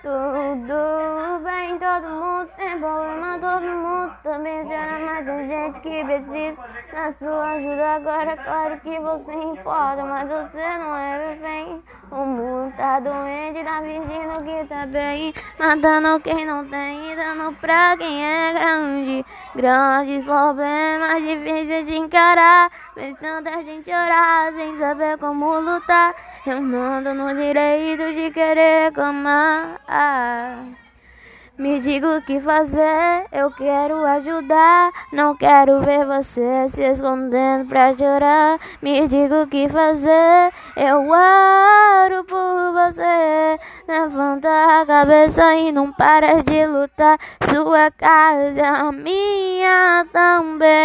Tudo bem, todo mundo tem problema, todo mundo também será, mas tem gente que precisa da sua ajuda. Agora, claro que você importa, mas você não é refém. O mundo tá doente, tá fingindo que tá bem, matando quem não tem, dando pra quem é grande. Grandes problemas difíceis de encarar, fez tanta gente orar sem saber como lutar. Eu mando no direito de querer reclamar. Me diga o que fazer, eu quero ajudar. Não quero ver você se escondendo pra chorar. Me diga o que fazer, eu oro por você. Levanta a cabeça e não para de lutar. Sua casa é a minha também.